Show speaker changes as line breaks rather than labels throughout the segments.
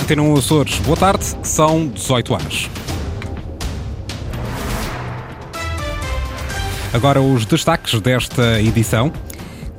Antena 1 Açores, boa tarde, são 18 horas. Agora os destaques desta edição.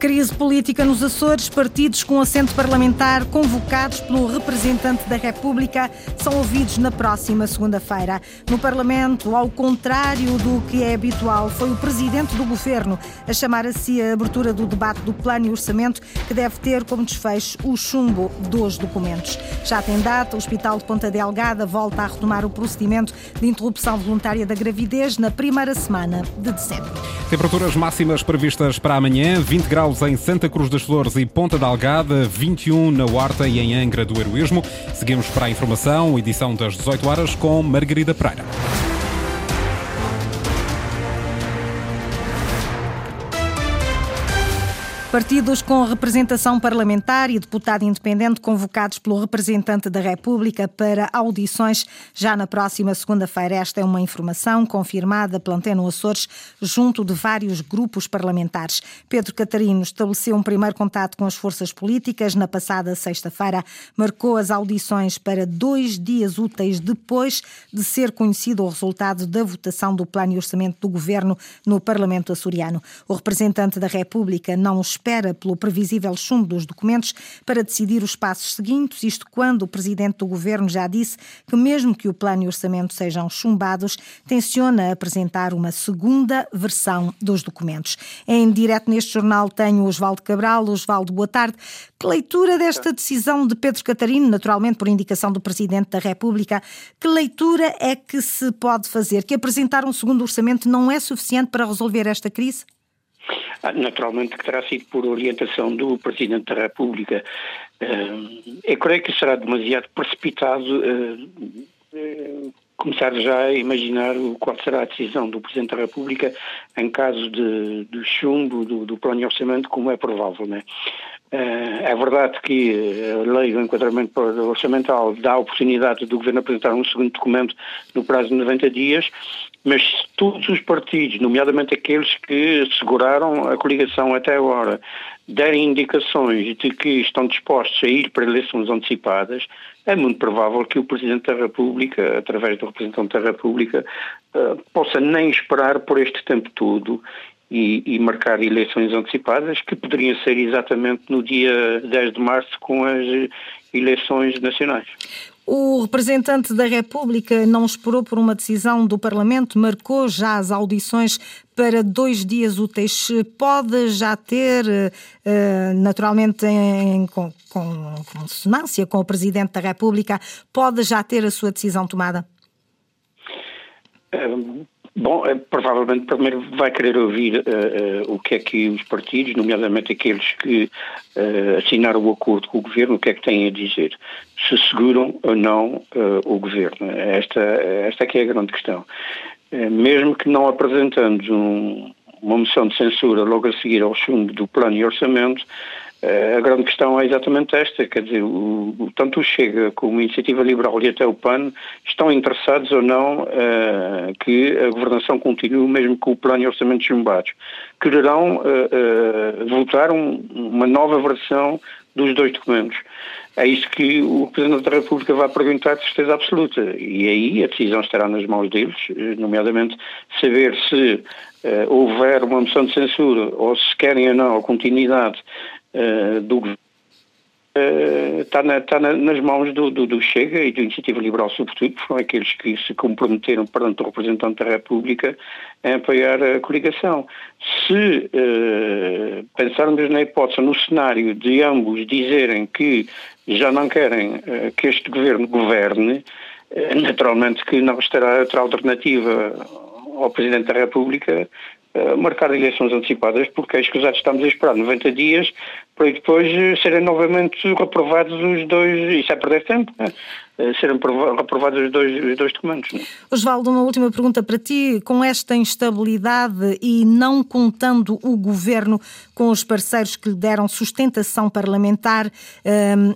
Crise política nos Açores, partidos com assento parlamentar convocados pelo representante da República são ouvidos na próxima segunda-feira. No Parlamento, ao contrário do que é habitual, foi o presidente do governo a chamar a si a abertura do debate do plano e orçamento, que deve ter como desfecho o chumbo dos documentos. Já tem data, o Hospital de Ponta Delgada volta a retomar o procedimento de interrupção voluntária da gravidez na primeira semana de dezembro.
Temperaturas máximas previstas para amanhã: 20 graus em Santa Cruz das Flores e Ponta da Algada, 21 na Horta e em Angra do Heroísmo. Seguimos para a informação, edição das 18 horas com Margarida Pereira.
Partidos com representação parlamentar e deputado independente convocados pelo representante da República para audições já na próxima segunda-feira. Esta é uma informação confirmada pela Antena Açores junto de vários grupos parlamentares. Pedro Catarino estabeleceu um primeiro contato com as forças políticas na passada sexta-feira, marcou as audições para dois dias úteis depois de ser conhecido o resultado da votação do plano e orçamento do governo no Parlamento açoriano. O representante da República não espera pelo previsível chumbo dos documentos para decidir os passos seguintes, isto quando o presidente do governo já disse que, mesmo que o plano e orçamento sejam chumbados, tenciona apresentar uma segunda versão dos documentos. Em direto neste jornal tenho Osvaldo Cabral. Osvaldo, boa tarde. Que leitura desta decisão de Pedro Catarino, naturalmente por indicação do presidente da República, que leitura é que se pode fazer? Que apresentar um segundo orçamento não é suficiente para resolver esta crise?
Ah, naturalmente que terá sido por orientação do Presidente da República. Eu creio que será demasiado precipitado começar já a imaginar qual será a decisão do Presidente da República em caso de, de chumbo do, do plano de orçamento, como é provável. Né? É verdade que a lei do enquadramento orçamental dá a oportunidade do Governo apresentar um segundo documento no prazo de 90 dias, mas todos os partidos, nomeadamente aqueles que seguraram a coligação até agora, derem indicações de que estão dispostos a ir para eleições antecipadas, é muito provável que o Presidente da República, através do representante da República, possa nem esperar por este tempo todo e, e, marcar eleições antecipadas, que poderiam ser exatamente no dia 10 de março com as eleições nacionais.
O representante da República não esperou por uma decisão do Parlamento, marcou já as audições para dois dias úteis. Pode já ter, naturalmente, em, consonância com o Presidente da República, pode já ter a sua decisão tomada?
Bom, provavelmente primeiro vai querer ouvir uh, uh, o que é que os partidos, nomeadamente aqueles que uh, assinaram o acordo com o governo, o que é que têm a dizer. Se seguram ou não o governo. Esta, esta é é a grande questão. mesmo que não apresentando um, uma moção de censura logo a seguir ao chumbo do plano e orçamento, a grande questão é exatamente esta, quer dizer, o, tanto o Chega como a Iniciativa Liberal e até o PAN estão interessados ou não uh, que a governação continue mesmo com o plano e orçamento chumbados. Quererão uh, uh, votar um, uma nova versão dos dois documentos. É isso que o Presidente da República vai perguntar de certeza absoluta. E aí a decisão estará nas mãos deles, nomeadamente saber se houver uma moção de censura ou se querem ou não a continuidade uh, do governo uh, está, na, está na, nas mãos do, do, do, Chega e da Iniciativa Liberal, sobretudo, foram aqueles que se comprometeram perante o representante da República em apoiar a coligação. Se uh, pensarmos na hipótese, no cenário de ambos dizerem que já não querem que este governo governe, naturalmente que não restará outra alternativa ao Presidente da República uh, marcar eleições antecipadas, porque é escusado estamos a esperar 90 dias para depois eh, serem novamente reprovados os dois, isso é perder tempo, né? serem reprovados os dois, os dois documentos. Né?
Osvaldo, uma última pergunta para ti. Com esta instabilidade e não contando o governo com os parceiros que lhe deram sustentação parlamentar, um,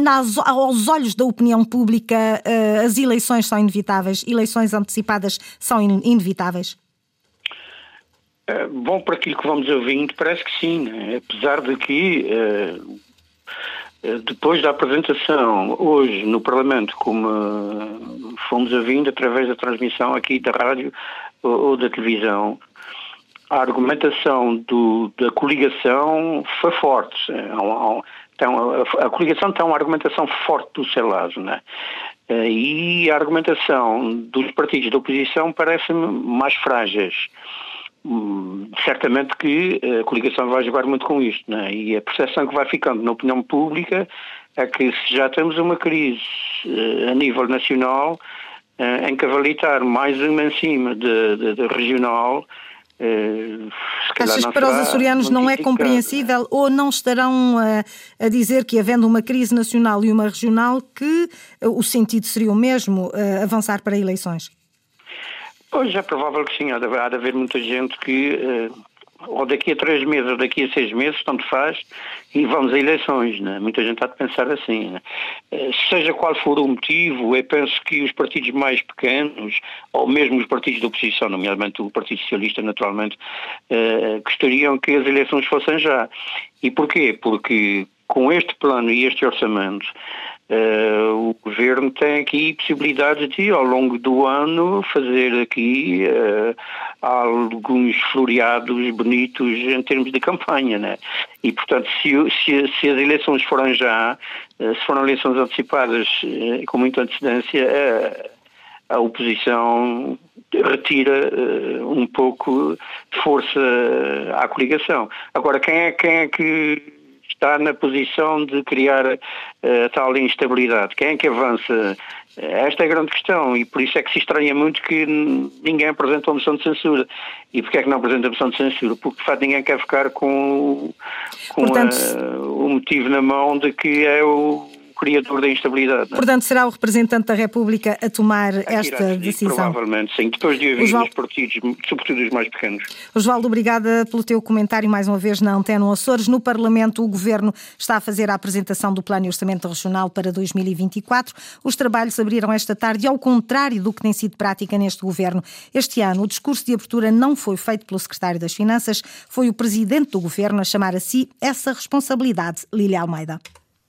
nas, aos olhos da opinião pública, as eleições são inevitáveis, eleições antecipadas são in inevitáveis?
Uh, bom, por aquilo que vamos ouvindo, parece que sim, né? apesar de que uh, eh, depois da apresentação hoje no Parlamento, como fomos a vindo através da transmissão aqui da rádio ou, ou da televisão, a argumentação do, da coligação foi forte. Então, a, a coligação tem uma argumentação forte do seu lado, né? E a argumentação dos partidos da oposição parece-me mais frágeis. Hum, certamente que a coligação vai jogar muito com isto, né? e a percepção que vai ficando na opinião pública é que se já temos uma crise uh, a nível nacional, uh, encavalitar mais uma em cima de regional,
Uh, Achas que para os açorianos não é compreensível ou não estarão a, a, dizer que, havendo uma crise nacional e uma regional, que o sentido seria o mesmo, avançar para eleições?
Pois é provável que sim, há de, há de haver muita gente que uh, ou daqui a três meses ou daqui a seis meses, tanto faz, e vamos a eleições. Né? Muita gente há de pensar assim. Né? Eh, seja qual for o motivo, eu penso que os partidos mais pequenos, ou mesmo os partidos da oposição, nomeadamente o Partido Socialista, naturalmente, uh, gostariam que as eleições fossem já. E porquê? Porque com este plano e este orçamento, Uh, o governo tem aqui possibilidades de, ao longo do ano, fazer aqui uh, alguns floreados bonitos em termos de campanha, né? E, portanto, se, se, se as eleições forem já, uh, se forem eleições antecipadas com muita antecedência, a oposição retira um pouco de força à coligação. Agora, quem é, quem é que está na posição de criar uh, tal instabilidade? Quem é que avança? Esta é a grande questão e por isso é que se estranha muito que ninguém apresenta uma moção de censura. E porquê é que não apresenta a moção de censura? Porque de facto ninguém quer ficar com, com Portanto, a, o motivo na mão de que é o criador da instabilidade.
É? Portanto, será o representante da República a tomar Aqui esta decisão?
Provavelmente, sim. Depois de ouvir Osvaldo... os partidos, sobretudo os mais pequenos.
Osvaldo, obrigada pelo teu comentário mais uma vez na Antena Açores. No Parlamento, o Governo está a fazer a apresentação do Plano de Orçamento Regional para 2024. Os trabalhos abriram esta tarde, ao contrário do que tem sido prática neste Governo. Este ano, o discurso de abertura não foi feito pelo Secretário das Finanças, foi o Presidente do Governo a chamar a si essa responsabilidade, Lília Almeida.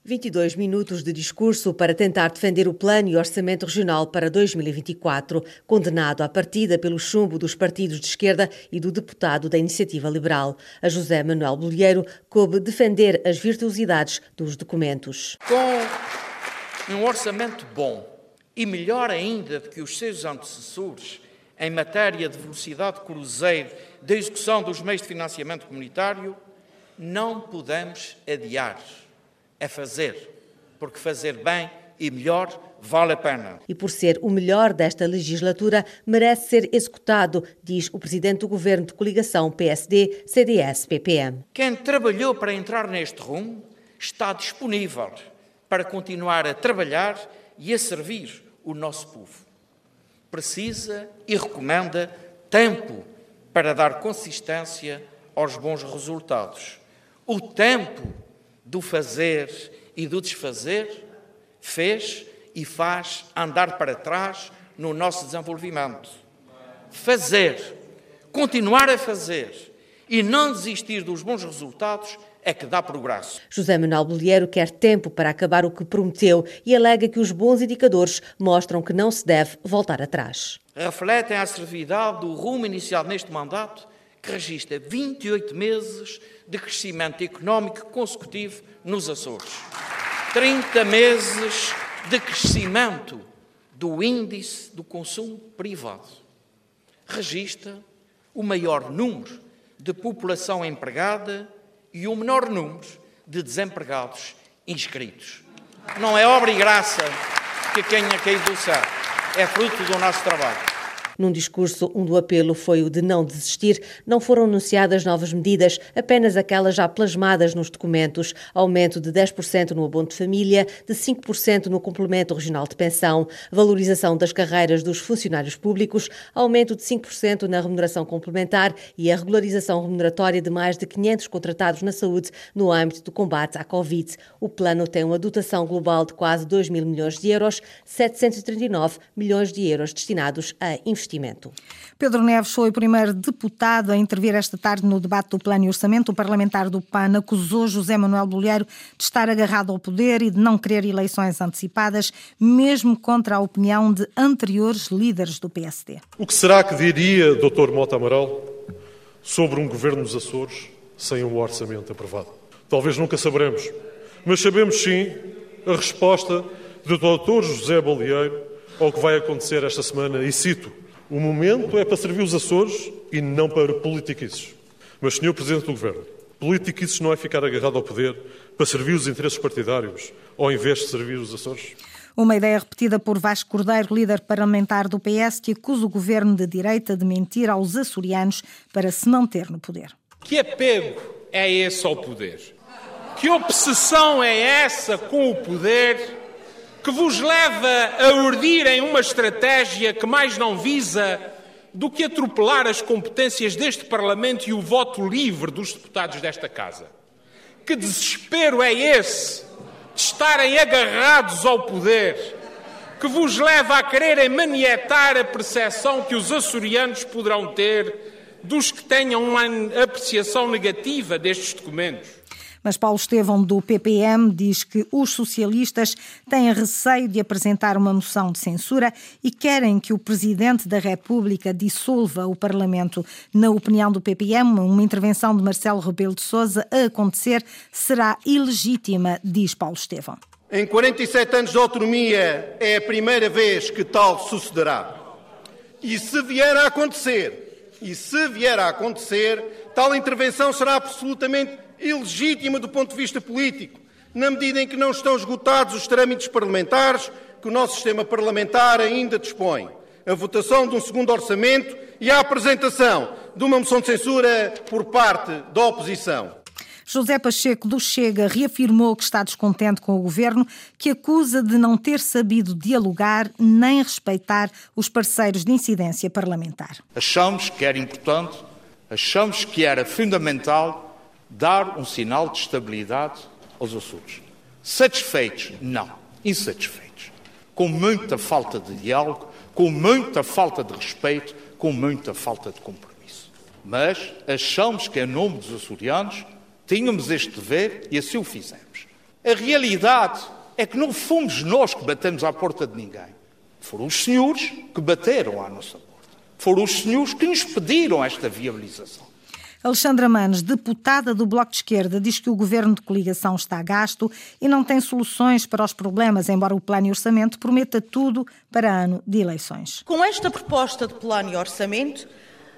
22 minutos de discurso para tentar defender o plano e orçamento regional para 2024, condenado à partida pelo chumbo dos partidos de esquerda e do deputado da Iniciativa Liberal. A José Manuel Bolheiro coube defender as virtuosidades dos documentos.
Com um orçamento bom e melhor ainda do que os seus antecessores em matéria de velocidade cruzeiro da execução dos meios de financiamento comunitário, não podemos adiar é fazer, porque fazer bem e melhor vale a pena.
E por ser o melhor desta legislatura, merece ser executado, diz o presidente do governo de coligação PSD-CDS-PPM.
Quem trabalhou para entrar neste rumo está disponível para continuar a trabalhar e a servir o nosso povo. Precisa e recomenda tempo para dar consistência aos bons resultados. O tempo do fazer e do desfazer, fez e faz andar para trás no nosso desenvolvimento. Fazer, continuar a fazer e não desistir dos bons resultados é que dá progresso.
José Manuel Bolheiro quer tempo para acabar o que prometeu e alega que os bons indicadores mostram que não se deve voltar atrás.
Refletem a servidade do rumo iniciado neste mandato, que registra 28 meses de crescimento económico consecutivo nos Açores. 30 meses de crescimento do índice do consumo privado. Registra o maior número de população empregada e o menor número de desempregados inscritos. Não é obra e graça que tenha caído do céu, é fruto do nosso trabalho.
Num discurso, um do apelo foi o de não desistir. Não foram anunciadas novas medidas, apenas aquelas já plasmadas nos documentos. Aumento de 10% no abono de família, de 5% no complemento regional de pensão, valorização das carreiras dos funcionários públicos, aumento de 5% na remuneração complementar e a regularização remuneratória de mais de 500 contratados na saúde no âmbito do combate à Covid. O plano tem uma dotação global de quase 2 mil milhões de euros, 739 milhões de euros destinados a investimento investimento.
Pedro Neves foi o primeiro deputado a intervir esta tarde no debate do Plano e Orçamento. O parlamentar do PAN acusou José Manuel Bolheiro de estar agarrado ao poder e de não querer eleições antecipadas, mesmo contra a opinião de anteriores líderes do PSD.
O que será que diria Dr. Mota Amaral sobre um governo nos Açores sem um orçamento aprovado? Talvez nunca saberemos, mas sabemos sim a resposta do Dr. José Bolheiro ao que vai acontecer esta semana, e cito: O momento é para servir os Açores e não para politiquices. Mas, Sr. Presidente do Governo, politiquices não é ficar agarrado ao poder para servir os interesses partidários, ao invés de servir os Açores?
Uma ideia repetida por Vasco Cordeiro, líder parlamentar do PS, que acusa o governo de direita de mentir aos açorianos para se manter no poder.
Que apego é esse ao poder? Que obsessão é essa com o poder que vos leva a urdirem uma estratégia que mais não visa do que atropelar as competências deste Parlamento e o voto livre dos deputados desta Casa? Que desespero é esse de estarem agarrados ao poder que vos leva a quererem manietar a percepção que os açorianos poderão ter dos que tenham uma apreciação negativa destes documentos?
Mas Paulo Estevão, do PPM, diz que os socialistas têm receio de apresentar uma moção de censura e querem que o Presidente da República dissolva o Parlamento. Na opinião do PPM, uma intervenção de Marcelo Rebelo de Sousa a acontecer será ilegítima, diz Paulo Estevão.
Em 47 anos de autonomia é a primeira vez que tal sucederá. E se vier a acontecer, e se vier a acontecer, tal intervenção será absolutamente ilegítima do ponto de vista político, na medida em que não estão esgotados os trâmites parlamentares que o nosso sistema parlamentar ainda dispõe. A votação de um segundo orçamento e a apresentação de uma moção de censura por parte da oposição.
José Pacheco do Chega reafirmou que está descontente com o governo, que acusa de não ter sabido dialogar nem respeitar os parceiros de incidência parlamentar.
Achamos que era importante, achamos que era fundamental dar um sinal de estabilidade aos Açores. Satisfeitos? Não. Insatisfeitos. Com muita falta de diálogo, com muita falta de respeito, com muita falta de compromisso. Mas achamos que, em nome dos açorianos, tínhamos este dever e assim o fizemos. A realidade é que não fomos nós que batemos à porta de ninguém. Foram os senhores que bateram à nossa porta. Foram os senhores que nos pediram esta viabilização.
Alexandra Manes, deputada do Bloco de Esquerda, diz que o governo de coligação está gasto e não tem soluções para os problemas, embora o plano e orçamento prometa tudo para ano de eleições.
Com esta proposta de plano e orçamento,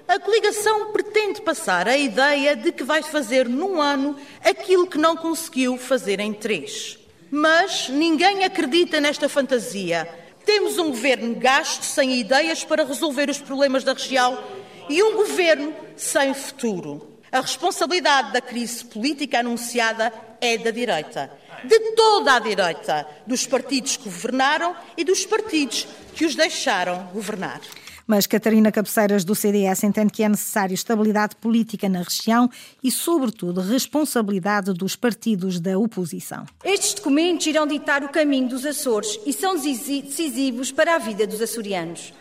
a coligação pretende passar a ideia de que vai fazer num ano aquilo que não conseguiu fazer em três. Mas ninguém acredita nesta fantasia. Temos um governo gasto, sem ideias para resolver os problemas da região e um governo sem futuro. A responsabilidade da crise política anunciada é da direita, de toda a direita, dos partidos que governaram e dos partidos que os deixaram governar.
Mas Catarina Cabeceiras, do CDS, entende que é necessário estabilidade política na região e, sobretudo, responsabilidade dos partidos da oposição.
Estes documentos irão ditar o caminho dos Açores e são decisivos para a vida dos açorianos.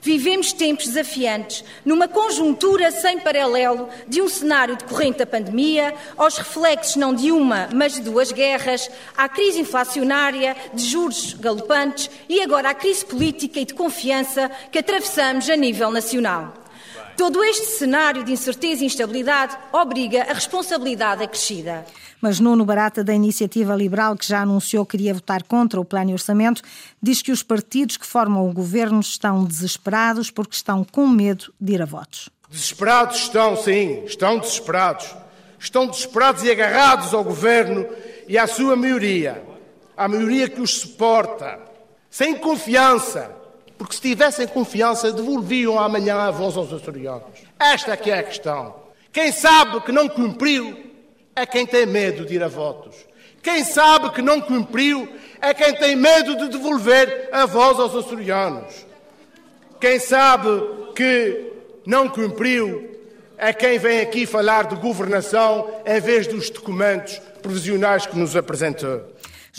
Vivemos tempos desafiantes, numa conjuntura sem paralelo de um cenário decorrente da pandemia, aos reflexos não de uma, mas de duas guerras, à crise inflacionária, de juros galopantes e agora à crise política e de confiança que atravessamos a nível nacional. Todo este cenário de incerteza e instabilidade obriga a responsabilidade acrescida.
Mas Nuno Barata, da Iniciativa Liberal, que já anunciou que iria votar contra o plano e orçamento, diz que os partidos que formam o governo estão desesperados porque estão com medo de ir a votos.
Desesperados estão, sim, estão desesperados. Estão desesperados e agarrados ao governo e à sua maioria. À maioria que os suporta. Sem confiança. Porque se tivessem confiança, devolviam amanhã a voz aos açorianos. Esta que é a questão. Quem sabe que não cumpriu é quem tem medo de ir a votos. Quem sabe que não cumpriu é quem tem medo de devolver a voz aos açorianos. Quem sabe que não cumpriu é quem vem aqui falar de governação em vez dos documentos provisionais que nos apresentou.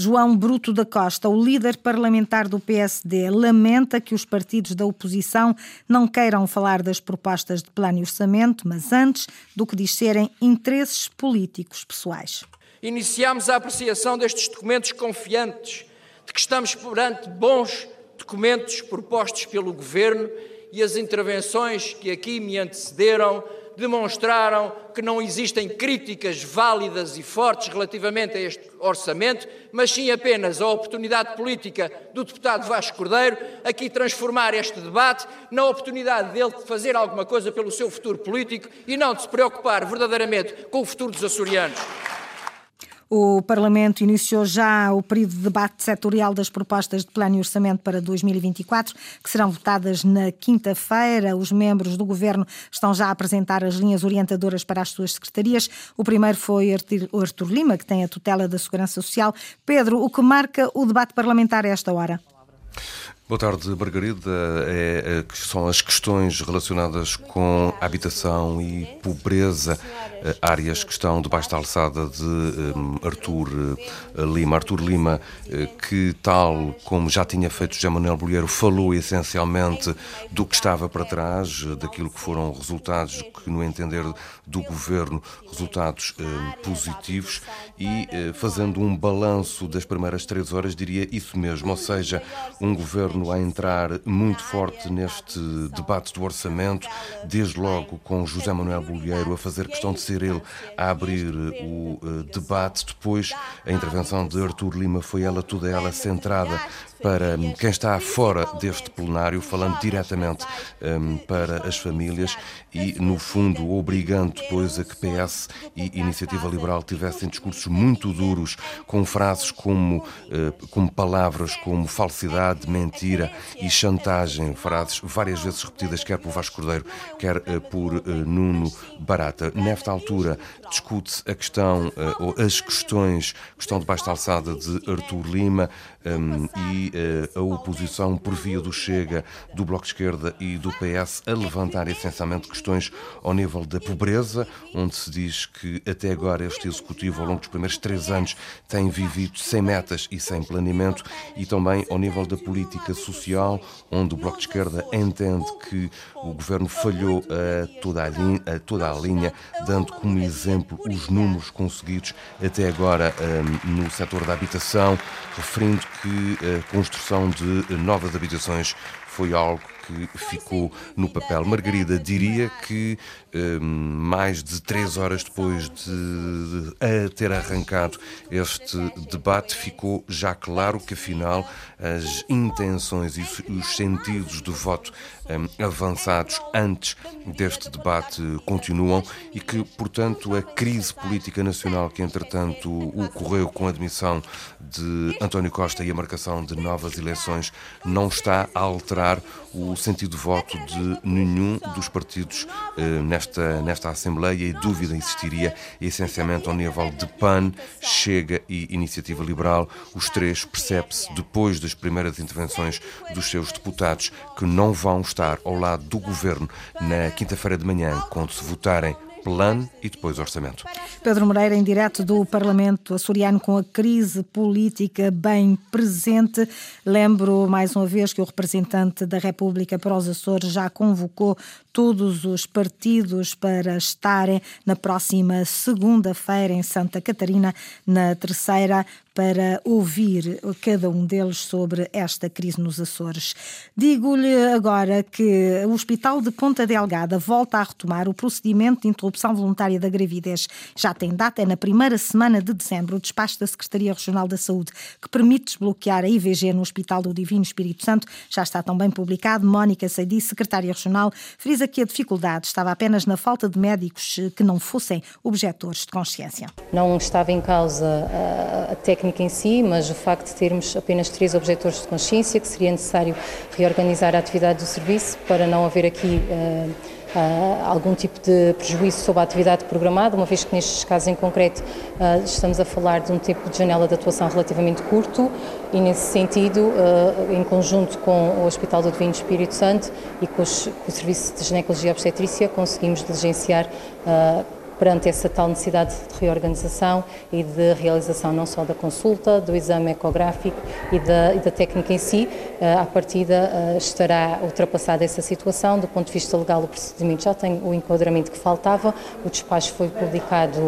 João Bruto da Costa, o líder parlamentar do PSD, lamenta que os partidos da oposição não queiram falar das propostas de plano e orçamento, mas antes do que disserem interesses políticos pessoais.
Iniciamos a apreciação destes documentos confiantes de que estamos perante bons documentos propostos pelo Governo e as intervenções que aqui me antecederam demonstraram que não existem críticas válidas e fortes relativamente a este orçamento, mas sim apenas a oportunidade política do deputado Vasco Cordeiro aqui transformar este debate na oportunidade dele de fazer alguma coisa pelo seu futuro político e não de se preocupar verdadeiramente com o futuro dos açorianos.
O Parlamento iniciou já o período de debate setorial das propostas de plano e orçamento para 2024, que serão votadas na quinta-feira. Os membros do Governo estão já a apresentar as linhas orientadoras para as suas secretarias. O primeiro foi Artur Lima, que tem a tutela da Segurança Social. Pedro, o que marca o debate parlamentar a esta hora?
Boa tarde, Margarida. É, é, são as questões relacionadas com habitação e pobreza, é, áreas que estão debaixo da alçada de um, Artur uh, Lima. Artur Lima, que, tal como já tinha feito José Manuel Bolheiro, falou essencialmente do que estava para trás, daquilo que foram resultados, que, no entender do governo, resultados uh, positivos e, fazendo um balanço das primeiras três horas, diria isso mesmo, ou seja, um governo Governo a entrar muito forte neste debate do orçamento, desde logo com José Manuel Bolheiro a fazer questão de ser ele a abrir o uh, debate. Depois, a intervenção de Artur Lima foi ela, toda ela, centrada para quem está fora deste plenário, falando diretamente um, para as famílias e, no fundo, obrigando depois a que PS e Iniciativa Liberal tivessem discursos muito duros, com frases como, uh, como palavras como falsidade, mentira e chantagem, frases várias vezes repetidas, quer por Vasco Cordeiro, quer uh, por uh, Nuno Barata. Nesta altura, discute-se a questão, ou as questões que estão debaixo da alçada de Artur Lima um, e eh, a oposição por via do Chega, do Bloco de Esquerda e do PS a levantar essencialmente questões ao nível da pobreza, onde se diz que até agora este Executivo, ao longo dos primeiros três anos, tem vivido sem metas e sem planeamento, e também ao nível da política social, onde o Bloco de Esquerda entende que o Governo falhou a toda a linha, a toda a linha dando como exemplo os números conseguidos até agora um, no setor da habitação, referindo que a construção de novas habitações foi algo que ficou no papel. Margarida diria que hum, mais de três horas depois de, ter arrancado este debate, ficou já claro que afinal as intenções e os sentidos do voto avançados antes deste debate continuam e que, portanto, a crise política nacional que entretanto ocorreu com a admissão de António Costa e a marcação de novas eleições não está a alterar o sentido de voto de nenhum dos partidos eh, nesta, nesta Assembleia e dúvida existiria essencialmente ao nível de PAN, Chega e Iniciativa Liberal. Os três percebe-se, depois das primeiras intervenções dos seus deputados, que não vão estar ao lado do governo na quinta-feira de manhã, quando se votarem plano e depois orçamento.
Pedro Moreira, em direto do Parlamento açoriano, com a crise política bem presente. Lembro mais uma vez que o representante da República para os Açores já convocou todos os partidos para estarem na próxima segunda-feira em Santa Catarina, na terceira para ouvir cada um deles sobre esta crise nos Açores. Digo-lhe agora que o Hospital de Ponta Delgada volta a retomar o procedimento de interrupção voluntária da gravidez. Já tem data, é na primeira semana de dezembro, o despacho da Secretaria Regional da Saúde, que permite desbloquear a IVG no Hospital do Divino Espírito Santo, já está também publicado. Mónica Seidi, secretária regional, frisa que a dificuldade estava apenas na falta de médicos que não fossem objetores de consciência.
Não estava em causa a técnica técnica em si, mas o facto de termos apenas três objetores de consciência, que seria necessário reorganizar a atividade do serviço para não haver aqui uh, uh, algum tipo de prejuízo sobre a atividade programada, uma vez que nestes casos em concreto uh, estamos a falar de um tempo de janela de atuação relativamente curto e nesse sentido, em conjunto com o Hospital do Divino Espírito Santo e com, os, com o Serviço de Ginecologia e Obstetrícia, conseguimos diligenciar perante essa tal necessidade de reorganização e de realização não só da consulta, do exame ecográfico e da, e da técnica em si, à partida estará ultrapassada essa situação. Do ponto de vista legal, o procedimento já tem o enquadramento que faltava, o despacho foi publicado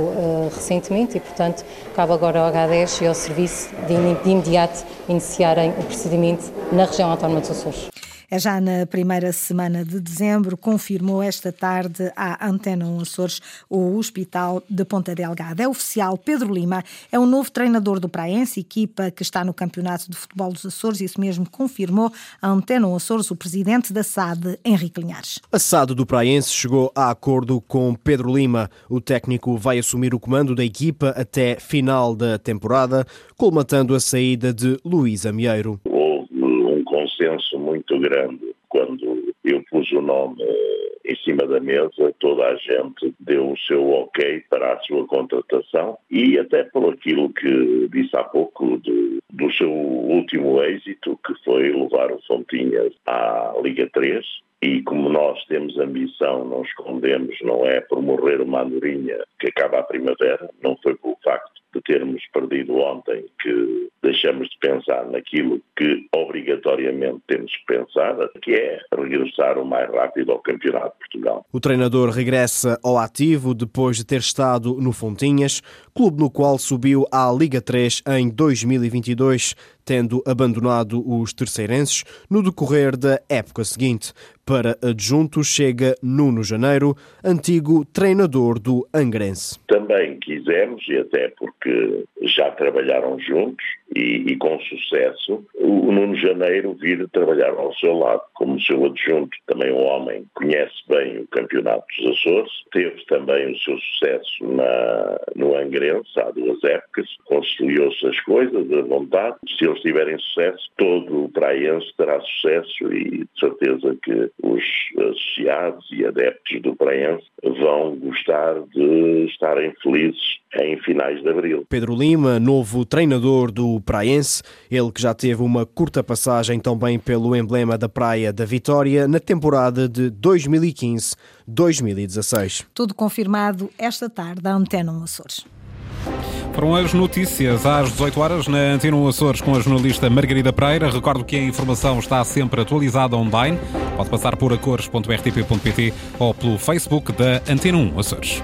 recentemente e, portanto, cabe agora ao H10 e ao Serviço de, de imediato iniciarem o procedimento na região autónoma dos Açores.
É já na primeira semana de dezembro, confirmou esta tarde à Antena 1 Açores o Hospital de Ponta Delgada. É oficial, Pedro Lima é o novo treinador do Praense, equipa que está no Campeonato de Futebol dos Açores. Isso mesmo confirmou a Antena 1 Açores o presidente da SAD, Henrique Linhares.
A SAD do Praense chegou a acordo com Pedro Lima. O técnico vai assumir o comando da equipa até final da temporada, colmatando a saída de Luís Amieiro
muito grande. Quando eu pus o nome eh, em cima da mesa, toda a gente deu o seu ok para a sua contratação. E até por aquilo que disse há pouco do, do seu último êxito, que foi levar o Fontinhas à Liga 3, e como nós temos ambição, não escondemos, não é por morrer uma andorinha que acaba a primavera, não foi pelo facto de termos perdido ontem que deixamos de pensar naquilo que obrigatoriamente temos que pensar, que é regressar o mais rápido ao Campeonato de Portugal.
O treinador regressa ao ativo depois de ter estado no Fontinhas, clube no qual subiu à Liga 3 em 2022, tendo abandonado os terceirenses no decorrer da época seguinte. Para adjunto chega Nuno Janeiro, antigo treinador do Angrense.
Também quisemos, e até porque já trabalharam juntos e, e com sucesso, o Nuno Janeiro vir trabalhar ao seu lado como seu adjunto, também um homem que conhece bem o Campeonato dos Açores, teve também o seu sucesso na, no Angrense há duas épocas, conciliou-se as coisas, a vontade, se eles tiverem sucesso, todo o praense terá sucesso e de certeza que os associados e adeptos do praense vão gostar de estarem felizes em finais de abril.
Pedro Lima, novo treinador do Praense, ele que já teve uma curta passagem também pelo emblema da Praia da Vitória na temporada de 2015-2016.
Tudo confirmado esta tarde à Antena Açores.
Foram as notícias às 18 horas na Antena Açores com a jornalista Margarida Pereira. Recordo que a informação está sempre atualizada online. Pode passar por acores.rtp.pt ou pelo Facebook da Antena 1 Açores.